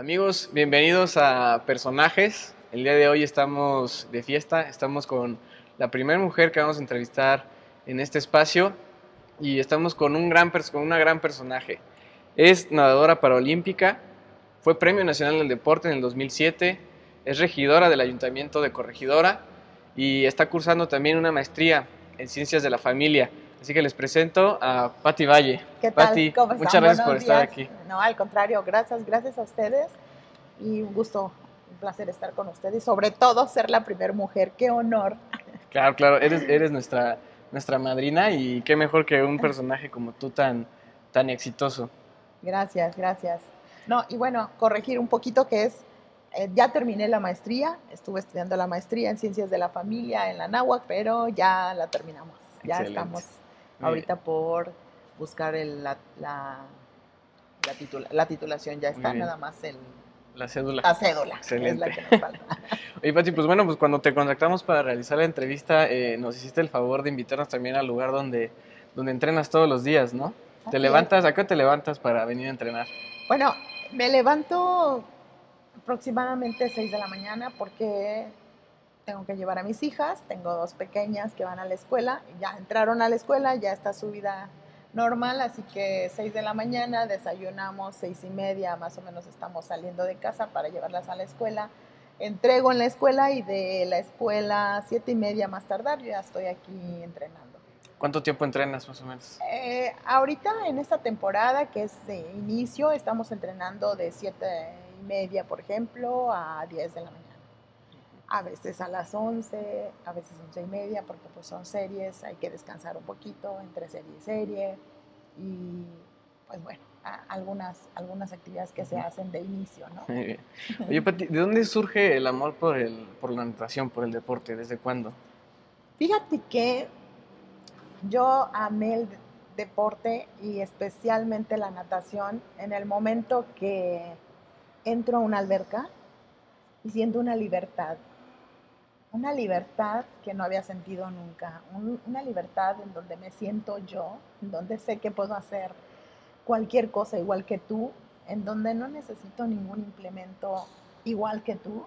Amigos, bienvenidos a Personajes. El día de hoy estamos de fiesta, estamos con la primera mujer que vamos a entrevistar en este espacio y estamos con, una gran personaje. Es nadadora paralímpica, fue Premio Nacional del Deporte en el 2007, es regidora del Ayuntamiento de Corregidora y está cursando también una maestría en Ciencias de la Familia. Así que les presento a Patti Valle. ¿Qué tal? Pati, ¿Cómo muchas están? gracias por estar aquí. No, al contrario, gracias, gracias a ustedes y un gusto, un placer estar con ustedes, sobre todo ser la primera mujer, qué honor. Claro, claro, eres, eres nuestra, nuestra madrina y qué mejor que un personaje como tú tan, tan exitoso. Gracias, gracias. No, y bueno, corregir un poquito que es, eh, ya terminé la maestría, estuve estudiando la maestría en Ciencias de la Familia en la NAHUAC, pero ya la terminamos. Ya Excelente. estamos ahorita por buscar el- la, la, la titula- la titulación, ya está, nada más el, La cédula. la cédula, es Excelente. la que nos falta. Oye, Pati, pues bueno, pues cuando te contactamos para realizar la entrevista, eh, nos hiciste el favor de invitarnos también al lugar donde, donde entrenas todos los días, ¿no? Así ¿Te es. levantas? ¿A qué te levantas para venir a entrenar? Bueno, me levanto aproximadamente 6 de la mañana porque tengo que llevar a mis hijas, tengo dos pequeñas que van a la escuela, ya entraron a la escuela, ya está su vida normal, así que 6 de la mañana desayunamos, seis y media más o menos estamos saliendo de casa para llevarlas a la escuela, entrego en la escuela y de la escuela siete y media más tardar yo ya estoy aquí entrenando. ¿Cuánto tiempo entrenas más o menos? Eh, ahorita en esta temporada que es de inicio, estamos entrenando de 7 y media, por ejemplo, a 10 de la mañana. A veces a las 11, a veces 11 y media, porque pues son series, hay que descansar un poquito entre serie y serie. Y pues bueno, algunas, algunas actividades que se hacen de inicio, ¿no? Muy bien. Oye, Pati, ¿de dónde surge el amor por, el, por la natación, por el deporte? ¿Desde cuándo? Fíjate que yo amé el deporte y especialmente la natación en el momento que entro a una alberca y siento una libertad. Una libertad que no había sentido nunca. Un- una libertad en donde me siento yo, en donde sé que puedo hacer cualquier cosa igual que tú, en donde no necesito ningún implemento igual que tú,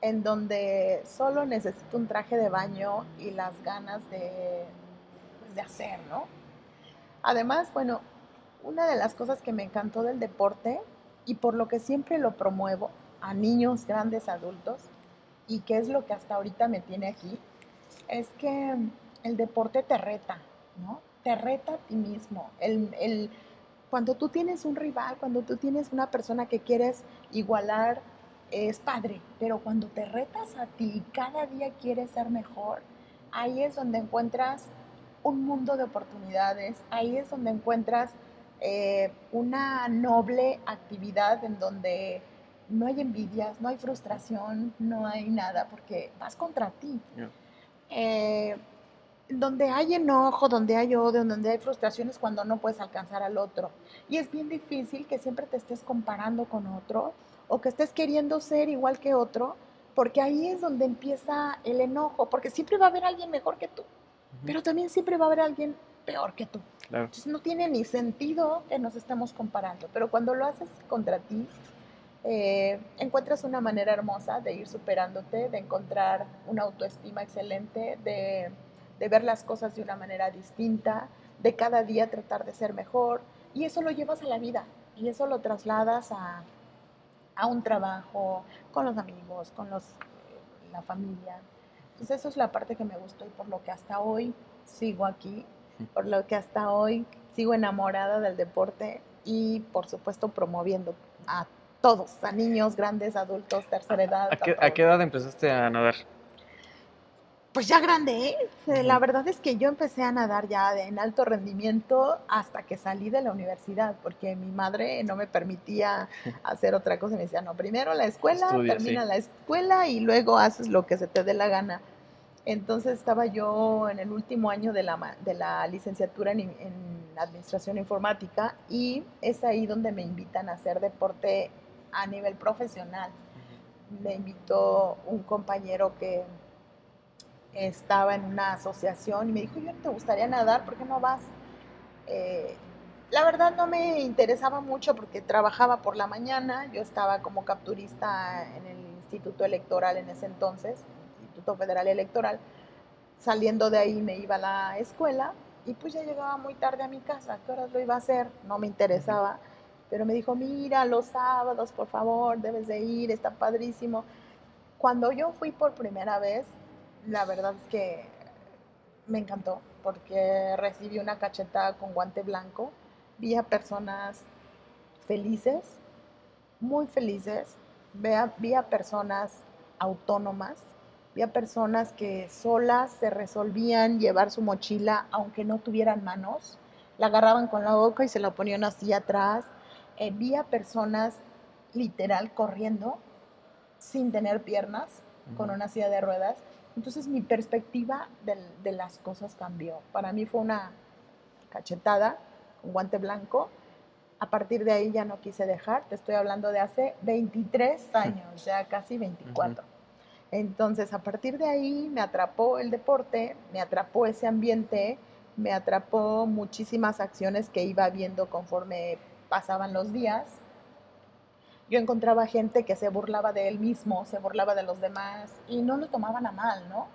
en donde solo necesito un traje de baño y las ganas de, pues, de hacer, ¿no? Además, bueno, una de las cosas que me encantó del deporte y por lo que siempre lo promuevo a niños, grandes, adultos, y que es lo que hasta ahorita me tiene aquí, es que el deporte te reta, ¿no? Te reta a ti mismo. El, el- cuando tú tienes un rival, cuando tú tienes una persona que quieres igualar, es padre, pero cuando te retas a ti y cada día quieres ser mejor, ahí es donde encuentras un mundo de oportunidades, ahí es donde encuentras eh, una noble actividad en donde no hay envidias, no hay frustración, no hay nada, porque vas contra ti. Eh, donde hay enojo, donde hay odio, donde hay frustraciones cuando no puedes alcanzar al otro. Y es bien difícil que siempre te estés comparando con otro o que estés queriendo ser igual que otro, porque ahí es donde empieza el enojo, porque siempre va a haber alguien mejor que tú, pero también siempre va a haber alguien peor que tú. Claro. Entonces no tiene ni sentido que nos estemos comparando, pero cuando lo haces contra ti, eh, encuentras una manera hermosa de ir superándote, de encontrar una autoestima excelente, de, de ver las cosas de una manera distinta, de cada día tratar de ser mejor, y eso lo llevas a la vida, y eso lo trasladas a, a un trabajo, con los amigos, con los, eh, la familia. Entonces eso es la parte que me gustó y por lo que hasta hoy sigo aquí, por lo que hasta hoy sigo enamorada del deporte y por supuesto promoviendo a todos, a niños, grandes, adultos, tercera edad. ¿A qué, a a qué edad empezaste a nadar? Pues ya grande, ¿eh? Eh, La verdad es que yo empecé a nadar ya de- en alto rendimiento hasta que salí de la universidad, porque mi madre no me permitía hacer otra cosa. Me decía, no, primero la escuela, Estudia, termina sí. la escuela y luego haces lo que se te dé la gana. Entonces estaba yo en el último año de la, de la licenciatura en Administración Informática y es ahí donde me invitan a hacer deporte a nivel profesional. Me invitó un compañero que estaba en una asociación y me dijo, yo te gustaría nadar, ¿por qué no vas? Eh, la verdad no me interesaba mucho porque trabajaba por la mañana, yo estaba como capturista en el Instituto Electoral en ese entonces, Instituto Federal Electoral, saliendo de ahí me iba a la escuela y pues ya llegaba muy tarde a mi casa, ¿qué horas lo iba a hacer? No me interesaba, pero me dijo, mira, los sábados, por favor, debes de ir, está padrísimo. Cuando yo fui por primera vez, la verdad es que me encantó porque recibí una cachetada con guante blanco vi a personas felices, muy felices, vi a, personas autónomas, vi a personas que solas se resolvían llevar su mochila aunque no tuvieran manos, la agarraban con la boca y se la ponían así atrás, eh, vi a personas literal corriendo sin tener piernas, con una silla de ruedas. Entonces mi perspectiva de, de las cosas cambió. Para mí fue una cachetada un guante blanco. A partir de ahí ya no quise dejar, te estoy hablando de hace 23 años, ya casi 24. Entonces, a partir de ahí me atrapó el deporte, me atrapó ese ambiente, me atrapó muchísimas acciones que iba viendo conforme pasaban los días. Yo encontraba gente que se burlaba de él mismo, se burlaba de los demás y no lo tomaban a mal, ¿no?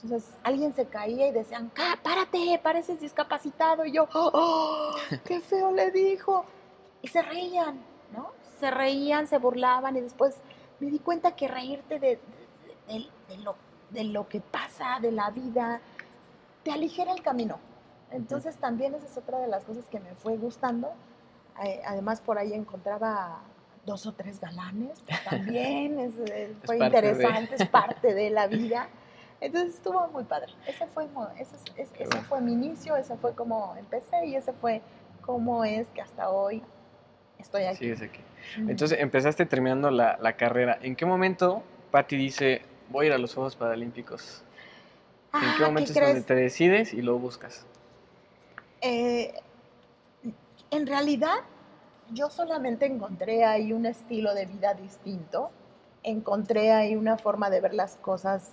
Entonces alguien se caía y decían, párate, pareces discapacitado. Y yo, ¡oh, qué feo le dijo! Y se reían, ¿no? Se reían, se burlaban y después me di cuenta que reírte de, lo, de lo que pasa, de la vida, te aligera el camino. Entonces también esa es otra de las cosas que me fue gustando. Eh, además por ahí encontraba dos o tres galanes, también fue interesante, es parte de la vida. Entonces estuvo muy padre. Ese fue, ese, fue mi inicio, ese fue como empecé y ese fue como es que hasta hoy estoy aquí. Sí, aquí. Entonces empezaste terminando la, carrera. ¿En qué momento Patti dice, voy a ir a los Juegos Paralímpicos? ¿En qué ah, momento es donde te decides y lo buscas? Eh, en realidad, yo solamente encontré ahí un estilo de vida distinto, encontré ahí una forma de ver las cosas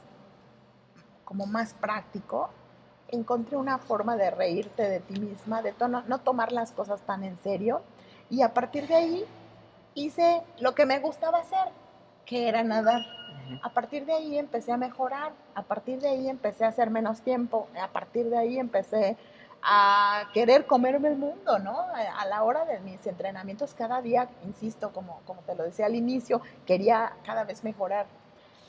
como más práctico, encontré una forma de reírte de ti misma, de no, tomar las cosas tan en serio. Y a partir de ahí hice lo que me gustaba hacer, que era nadar. A partir de ahí empecé a mejorar, a partir de ahí empecé a hacer menos tiempo, a partir de ahí empecé a querer comerme el mundo, ¿no? A la hora de mis entrenamientos cada día, insisto, como, como te lo decía al inicio, quería cada vez mejorar.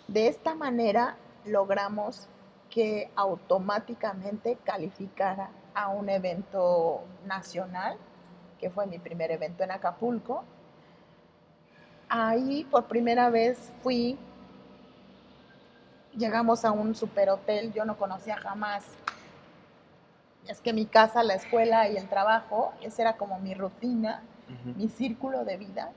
De esta manera logramos que automáticamente calificara a un evento nacional, que fue mi primer evento en Acapulco. Ahí por primera vez fui, llegamos a un superhotel, yo no conocía jamás. Es que mi casa, la escuela y el trabajo, esa era como mi rutina, mi círculo de vida.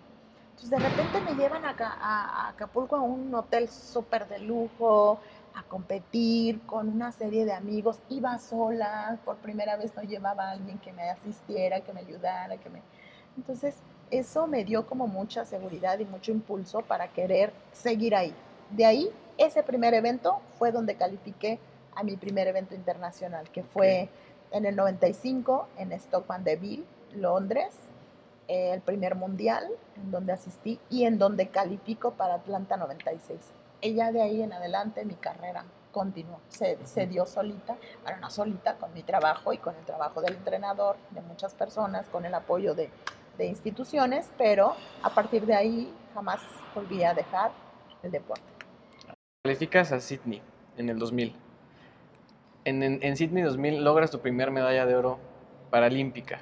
Entonces de repente me llevan a, a Acapulco a un hotel súper de lujo, a competir con una serie de amigos. Iba sola, por primera vez no llevaba a alguien que me asistiera, que me ayudara, que me... Entonces, eso me dio como mucha seguridad y mucho impulso para querer seguir ahí. De ahí, ese primer evento fue donde califiqué a mi primer evento internacional, que fue en el 95 en Stockman Deville, Londres, el primer mundial en donde asistí y en donde califico para Atlanta 96 ella de ahí en adelante mi carrera continuó, se, se, dio solita, bueno, no solita, con mi trabajo y con el trabajo del entrenador, de muchas personas, con el apoyo de, de instituciones, pero a partir de ahí jamás volví a dejar el deporte. Calificas a Sydney en el 2000. En, en, Sydney 2000 logras tu primer medalla de oro paralímpica.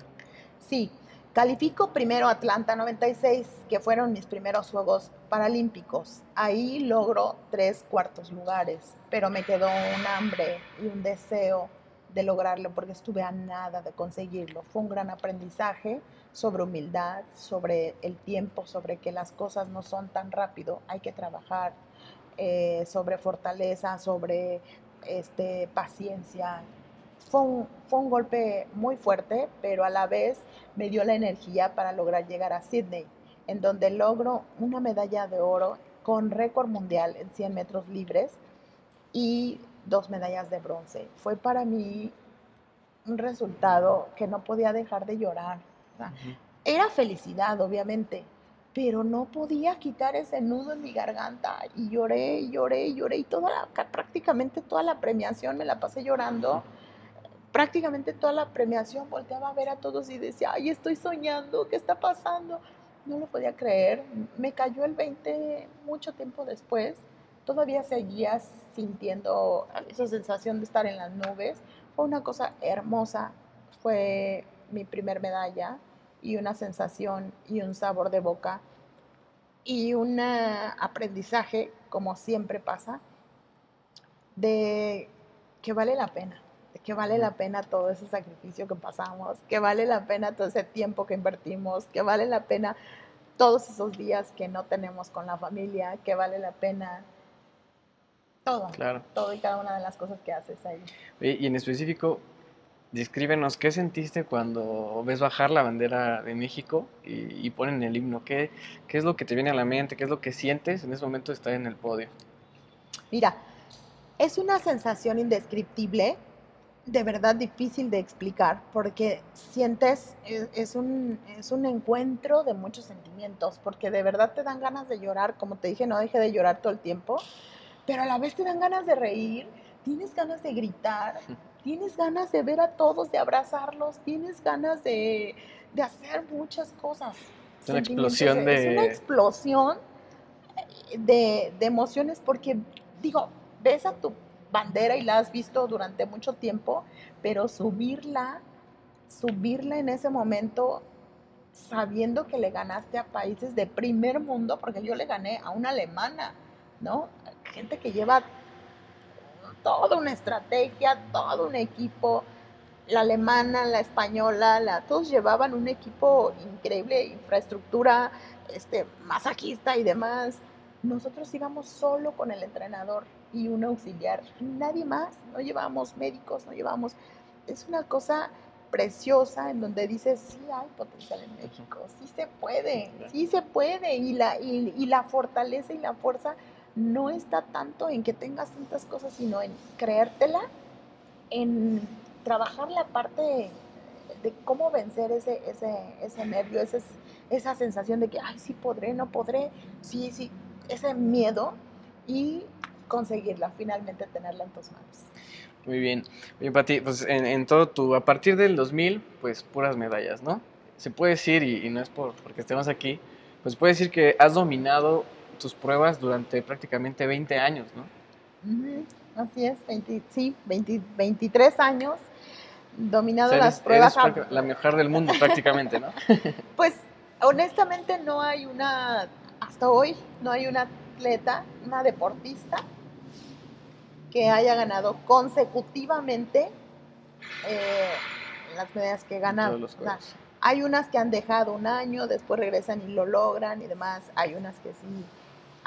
Sí, Califico primero Atlanta 96, que fueron mis primeros Juegos Paralímpicos. Ahí logro tres cuartos lugares, pero me quedó un hambre y un deseo de lograrlo porque estuve a nada de conseguirlo. Fue un gran aprendizaje sobre humildad, sobre el tiempo, sobre que las cosas no son tan rápido, hay que trabajar, eh, sobre fortaleza, sobre este, paciencia, fue un, golpe muy fuerte, pero a la vez me dio la energía para lograr llegar a Sydney, en donde logro una medalla de oro con récord mundial en 100 metros libres y dos medallas de bronce. Fue para mí un resultado que no podía dejar de llorar, Era felicidad, obviamente, pero no podía quitar ese nudo en mi garganta y lloré, lloré, lloré y toda la, prácticamente toda la premiación me la pasé llorando. Prácticamente toda la premiación volteaba a ver a todos y decía, ay, estoy soñando, ¿qué está pasando? No lo podía creer. Me cayó el 20 mucho tiempo después. Todavía seguía sintiendo esa sensación de estar en las nubes. Fue una cosa hermosa. Fue mi primer medalla y una sensación y un sabor de boca y un aprendizaje, como siempre pasa, de que vale la pena, de que vale la pena todo ese sacrificio que pasamos, que vale la pena todo ese tiempo que invertimos, que vale la pena todos esos días que no tenemos con la familia, que vale la pena todo, claro. todo y cada una de las cosas que haces ahí. Y en específico, Descríbenos qué sentiste cuando ves bajar la bandera de México y, ponen el himno. ¿Qué, ¿Qué, es lo que te viene a la mente? ¿Qué es lo que sientes en ese momento de estar en el podio? Mira, es una sensación indescriptible, de verdad difícil de explicar, porque sientes, es, un, es un encuentro de muchos sentimientos, porque de verdad te dan ganas de llorar, como te dije, no deje de llorar todo el tiempo, pero a la vez te dan ganas de reír, tienes ganas de gritar tienes ganas de ver a todos, de abrazarlos, tienes ganas de, hacer muchas cosas. Es una explosión de... Es una explosión de, emociones porque, digo, ves a tu bandera y la has visto durante mucho tiempo, pero subirla, subirla en ese momento sabiendo que le ganaste a países de primer mundo, porque yo le gané a una alemana, ¿no? Gente que lleva toda una estrategia, todo un equipo. La alemana, la española, la, todos llevaban un equipo increíble, infraestructura, este, masajista y demás. Nosotros íbamos solo con el entrenador y un auxiliar, nadie más. No llevamos médicos, no llevamos. Es una cosa preciosa en donde dices, sí hay potencial en México, sí se puede, sí se puede. Y la, y, y la fortaleza y la fuerza no está tanto en que tengas tantas cosas, sino en creértela, en trabajar la parte de cómo vencer ese, ese, ese nervio, ese, esa sensación de que, ay, sí podré, no podré, sí, sí, ese miedo y conseguirla, finalmente tenerla en tus manos. Muy bien. Bien, Pati, pues en, todo tu, a partir del 2000, pues puras medallas, ¿no? Se puede decir, y, y no es por, porque estemos aquí, pues puede decir que has dominado tus pruebas durante prácticamente 20 años, ¿no? Así es, sí, 23 años dominado las pruebas. la mejor del mundo prácticamente, ¿no? pues honestamente no hay una, hasta hoy, no hay una atleta, una deportista que haya ganado consecutivamente eh, las medallas que ganan. hay unas que han dejado un año, después regresan y lo logran y demás. Hay unas que sí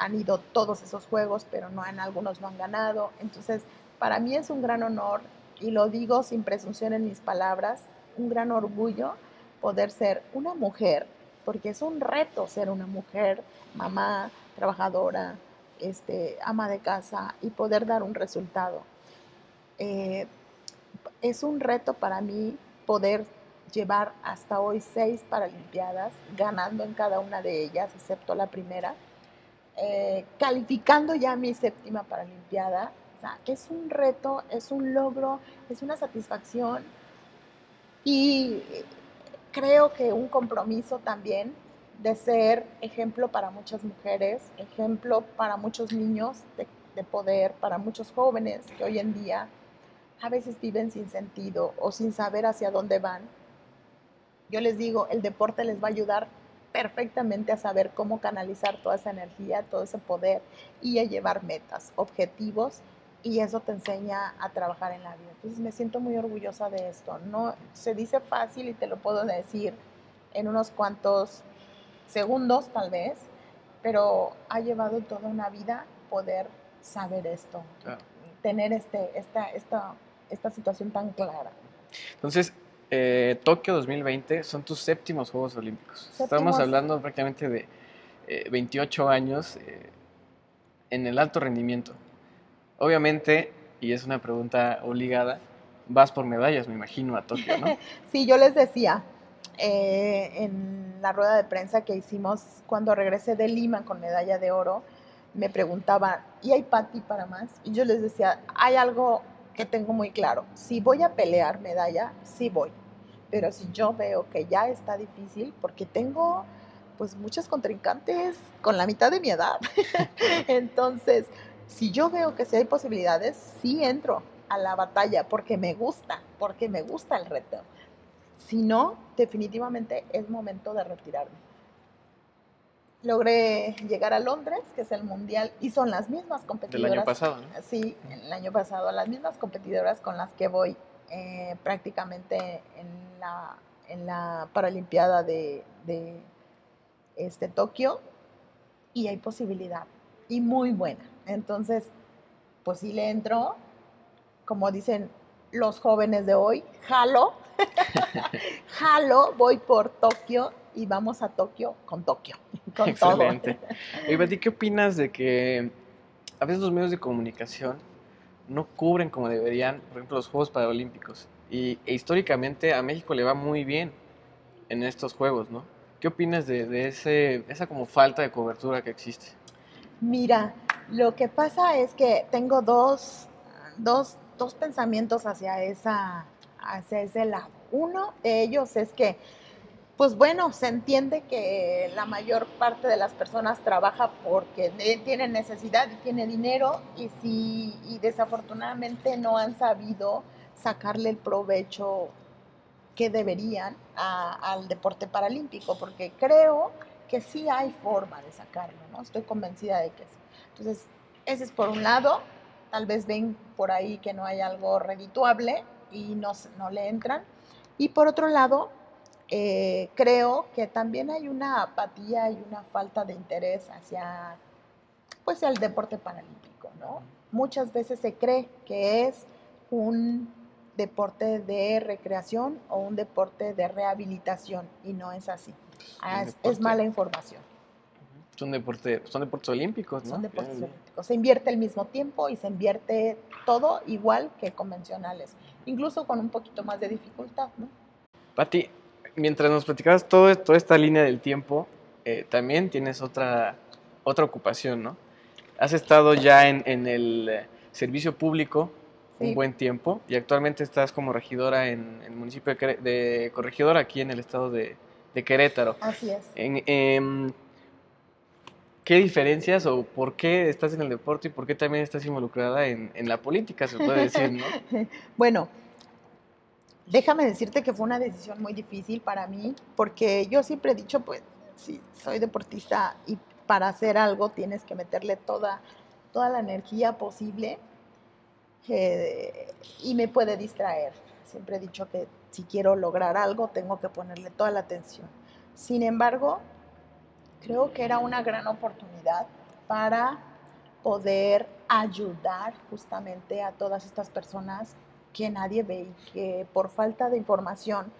han ido todos esos juegos, pero no en algunos no han ganado. Entonces, para mí es un gran honor, y lo digo sin presunción en mis palabras, un gran orgullo poder ser una mujer, porque es un reto ser una mujer, mamá, trabajadora, este, ama de casa y poder dar un resultado. Eh, es un reto para mí poder llevar hasta hoy seis Paralimpiadas, ganando en cada una de ellas, excepto la primera eh, calificando ya mi séptima Paralimpiada. O sea, es un reto, es un logro, es una satisfacción y creo que un compromiso también de ser ejemplo para muchas mujeres, ejemplo para muchos niños de, de poder, para muchos jóvenes que hoy en día a veces viven sin sentido o sin saber hacia dónde van. Yo les digo, el deporte les va a ayudar perfectamente a saber cómo canalizar toda esa energía, todo ese poder y a llevar metas, objetivos y eso te enseña a trabajar en la vida. Entonces me siento muy orgullosa de esto. No se dice fácil y te lo puedo decir en unos cuantos segundos tal vez, pero ha llevado toda una vida poder saber esto, tener este, esta, esta, esta situación tan clara. Entonces, eh, Tokio 2020 son tus séptimos Juegos Olímpicos. Estamos hablando prácticamente de 28 eh, años eh, en el alto rendimiento. Obviamente, y es una pregunta obligada, vas por medallas, me imagino, a Tokio, ¿no? sí, yo les decía, eh, en la rueda de prensa que hicimos cuando regresé de Lima con medalla de oro, me preguntaban, ¿y hay Pati para más? Y yo les decía, hay algo que tengo muy claro, si voy a pelear medalla, sí voy, pero si yo veo que ya está difícil, porque tengo pues muchos contrincantes con la mitad de mi edad, entonces, si yo veo que sí hay posibilidades, sí entro a la batalla porque me gusta, porque me gusta el reto. Si no, definitivamente es momento de retirarme. Logré llegar a Londres, que es el mundial, y son las mismas competidoras. Del año pasado, ¿no? Sí, el año pasado, las mismas competidoras con las que voy eh, prácticamente en la, en la Paralimpiada de, de este, Tokio, y hay posibilidad, y muy buena. Entonces, pues sí le entro, como dicen los jóvenes de hoy, jalo, jalo, voy por Tokio y vamos a Tokio con Tokio. Con Excelente. Y Betty, ¿qué opinas de que a veces los medios de comunicación no cubren como deberían, por ejemplo, los Juegos Paralímpicos? Y e históricamente a México le va muy bien en estos Juegos, ¿no? ¿Qué opinas de, de ese, esa como falta de cobertura que existe? Mira, lo que pasa es que tengo dos, dos, dos pensamientos hacia, esa, hacia ese lado. Uno de ellos es que, pues bueno, se entiende que la mayor parte de las personas trabaja porque tiene necesidad y tiene dinero y, si, y desafortunadamente no han sabido sacarle el provecho que deberían al deporte paralímpico, porque creo que sí hay forma de sacarlo, ¿no? Estoy convencida de que sí. Entonces, ese es por un lado, tal vez ven por ahí que no hay algo redituable y no, no le entran. Y por otro lado, eh, creo que también hay una apatía y una falta de interés hacia pues el deporte paralímpico, ¿no? Muchas veces se cree que es un deporte de recreación o un deporte de rehabilitación y no es así. Ah, Es, es deporte. mala información. Son, deporte, son deportes olímpicos, ¿no? Son deportes bien. olímpicos. Se invierte el mismo tiempo y se invierte todo igual que convencionales, incluso con un poquito más de dificultad, ¿no? Pati, mientras nos platicabas todo, toda esta línea del tiempo, eh, también tienes otra, otra ocupación, ¿no? Has estado ya en, en el eh, servicio público un Sí. buen tiempo y actualmente estás como regidora en el municipio de, de corregidora aquí en el estado de, de Querétaro. Así es. En, em, ¿Qué diferencias o por qué estás en el deporte y por qué también estás involucrada en, en la política, se puede decir, ¿no? Bueno, déjame decirte que fue una decisión muy difícil para mí, porque yo siempre he dicho, pues, sí, soy deportista y para hacer algo tienes que meterle toda, toda la energía posible eh, y me puede distraer. Siempre he dicho que si quiero lograr algo tengo que ponerle toda la atención. Sin embargo, creo que era una gran oportunidad para poder ayudar justamente a todas estas personas que nadie ve y que por falta de información,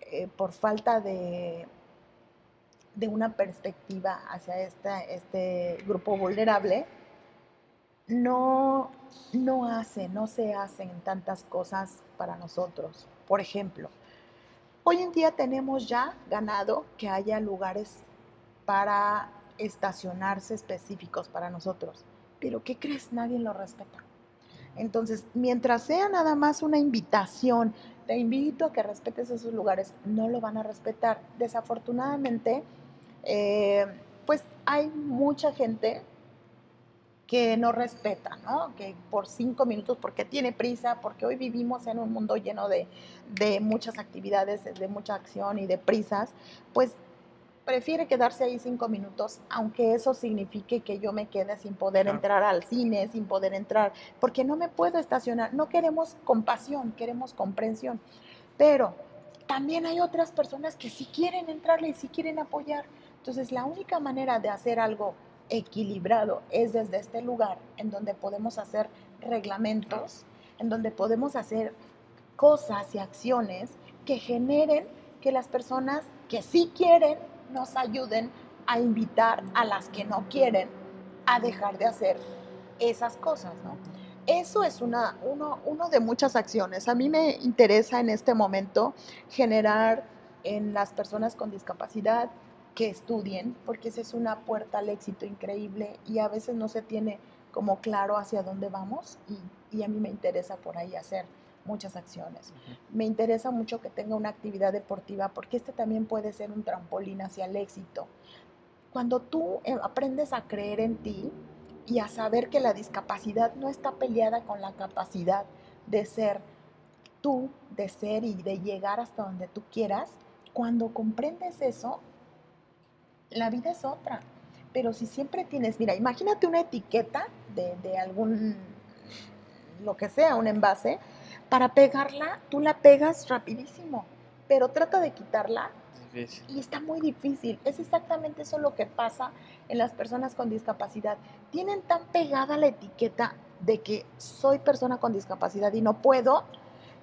eh, por falta de, de una perspectiva hacia este grupo vulnerable, no, no hace, no se hacen tantas cosas para nosotros. Por ejemplo, hoy en día tenemos ya ganado que haya lugares para estacionarse específicos para nosotros. Pero ¿qué crees? Nadie lo respeta. Entonces, mientras sea nada más una invitación, te invito a que respetes esos lugares, no lo van a respetar. Desafortunadamente, eh, pues hay mucha gente que no respeta, ¿no? Que por cinco minutos, porque tiene prisa, porque hoy vivimos en un mundo lleno de, de muchas actividades, de mucha acción y de prisas, pues prefiere quedarse ahí cinco minutos, aunque eso signifique que yo me quede sin poder Claro. entrar al cine, sin poder entrar, porque no me puedo estacionar. No queremos compasión, queremos comprensión. Pero también hay otras personas que sí quieren entrarle y sí quieren apoyar. Entonces, la única manera de hacer algo equilibrado es desde este lugar en donde podemos hacer reglamentos, en donde podemos hacer cosas y acciones que generen que las personas que sí quieren nos ayuden a invitar a las que no quieren a dejar de hacer esas cosas, ¿no? Eso es una, uno, uno de muchas acciones. A mí me interesa en este momento generar en las personas con discapacidad que estudien, porque esa es una puerta al éxito increíble y a veces no se tiene como claro hacia dónde vamos y, y a mí me interesa por ahí hacer muchas acciones. Me interesa mucho que tenga una actividad deportiva porque este también puede ser un trampolín hacia el éxito. Cuando tú eh, aprendes a creer en ti y a saber que la discapacidad no está peleada con la capacidad de ser tú, de ser y de llegar hasta donde tú quieras, cuando comprendes eso, la vida es otra. Pero si siempre tienes, mira, imagínate una etiqueta de, de algún, lo que sea, un envase, para pegarla, tú la pegas rapidísimo, pero trata de quitarla y está muy difícil. Es exactamente eso lo que pasa en las personas con discapacidad. Tienen tan pegada la etiqueta de que soy persona con discapacidad y no puedo,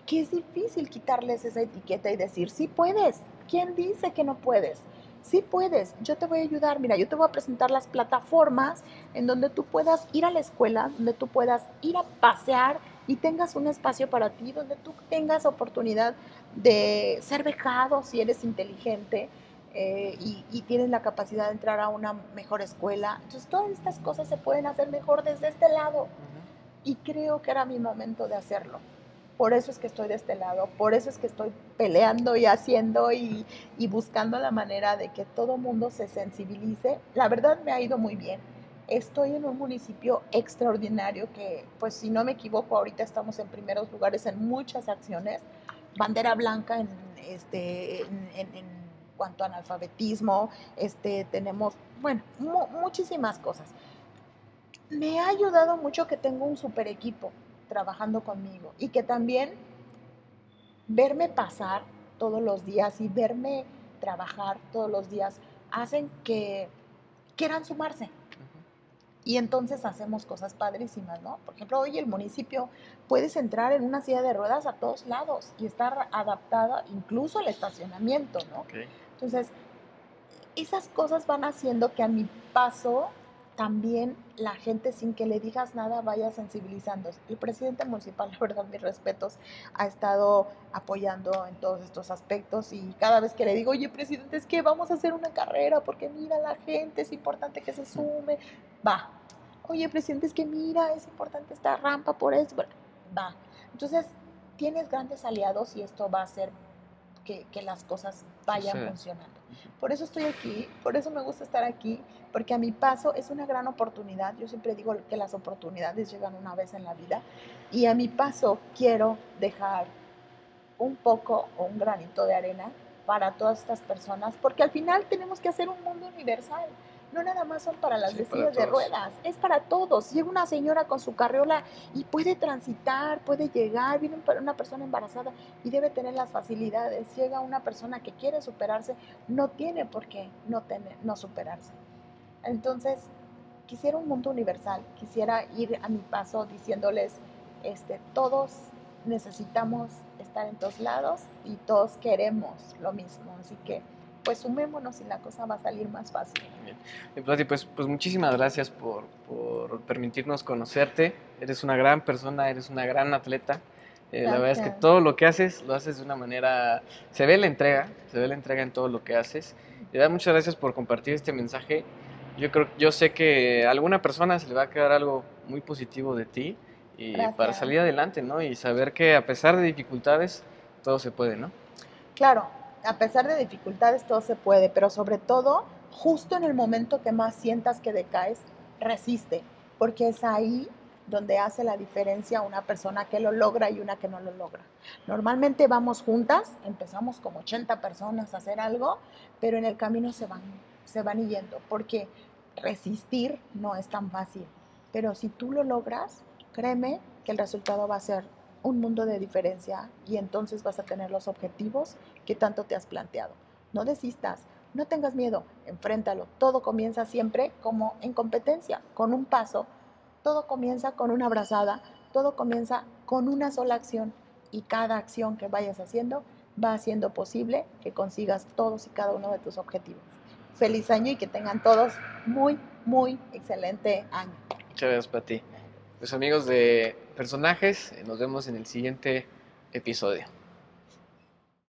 que es difícil quitarles esa etiqueta y decir, sí puedes. ¿Quién dice que no puedes? Sí puedes, yo te voy a ayudar. Mira, yo te voy a presentar las plataformas en donde tú puedas ir a la escuela, donde tú puedas ir a pasear y tengas un espacio para ti, donde tú tengas oportunidad de ser becado si eres inteligente eh, y, tienes la capacidad de entrar a una mejor escuela. Entonces, todas estas cosas se pueden hacer mejor desde este lado. Y creo que era mi momento de hacerlo. Por eso es que estoy de este lado, por eso es que estoy peleando y haciendo y, y buscando la manera de que todo mundo se sensibilice. La verdad me ha ido muy bien estoy en un municipio extraordinario que, pues si no me equivoco, ahorita estamos en primeros lugares en muchas acciones. Bandera blanca en, este, en, cuanto a analfabetismo, este, tenemos, bueno, muchísimas cosas. Me ha ayudado mucho que tengo un super equipo trabajando conmigo y que también verme pasar todos los días y verme trabajar todos los días hacen que quieran sumarse y entonces hacemos cosas padrísimas, ¿no? Por ejemplo, hoy el municipio puedes entrar en una silla de ruedas a todos lados y estar adaptada incluso al estacionamiento, ¿no? Entonces, esas cosas van haciendo que a mi paso también la gente sin que le digas nada vaya sensibilizándose. El presidente municipal, la verdad, mis respetos, ha estado apoyando en todos estos aspectos y cada vez que le digo, oye, presidente, es que vamos a hacer una carrera porque mira la gente, es importante que se sume, va. Oye, presidente, es que mira, es importante esta rampa por eso, va. Entonces, tienes grandes aliados y esto va a hacer que, las cosas vayan funcionando. Por eso estoy aquí, por eso me gusta estar aquí, porque a mi paso es una gran oportunidad. Yo siempre digo que las oportunidades llegan una vez en la vida y a mi paso quiero dejar un poco o un granito de arena para todas estas personas, porque al final tenemos que hacer un mundo universal no nada más son para las sillas de ruedas, es para todos. Llega una señora con su carriola y puede transitar, puede llegar, viene una persona embarazada y debe tener las facilidades. Llega una persona que quiere superarse, no tiene por qué no, tener, no superarse. Entonces, quisiera un mundo universal, quisiera ir a mi paso diciéndoles, este, todos necesitamos estar en todos lados y todos queremos lo mismo. Así que pues sumémonos y la cosa va a salir más fácil. Bien. pues, pues muchísimas gracias por, por, permitirnos conocerte. Eres una gran persona, eres una gran atleta. Eh, la verdad es que todo lo que haces lo haces de una manera, se ve la entrega, se ve la entrega en todo lo que haces. Y da muchas gracias por compartir este mensaje. Yo creo, yo sé que a alguna persona se le va a quedar algo muy positivo de ti y para salir adelante, ¿no? Y saber que a pesar de dificultades todo se puede, ¿no? Claro, a pesar de dificultades todo se puede, pero sobre todo, justo en el momento que más sientas que decaes, resiste, porque es ahí donde hace la diferencia una persona que lo logra y una que no lo logra. Normalmente vamos juntas, empezamos como 80 personas a hacer algo, pero en el camino se van, se van yendo, porque resistir no es tan fácil. Pero si tú lo logras, créeme que el resultado va a ser un mundo de diferencia y entonces vas a tener los objetivos que tanto te has planteado. No desistas, no tengas miedo, enfréntalo. Todo comienza siempre como en competencia, con un paso. Todo comienza con una abrazada, todo comienza con una sola acción y cada acción que vayas haciendo va haciendo posible que consigas todos y cada uno de tus objetivos. Feliz año y que tengan todos muy, muy excelente año. Muchas gracias para ti. Los amigos de personajes, nos vemos en el siguiente episodio.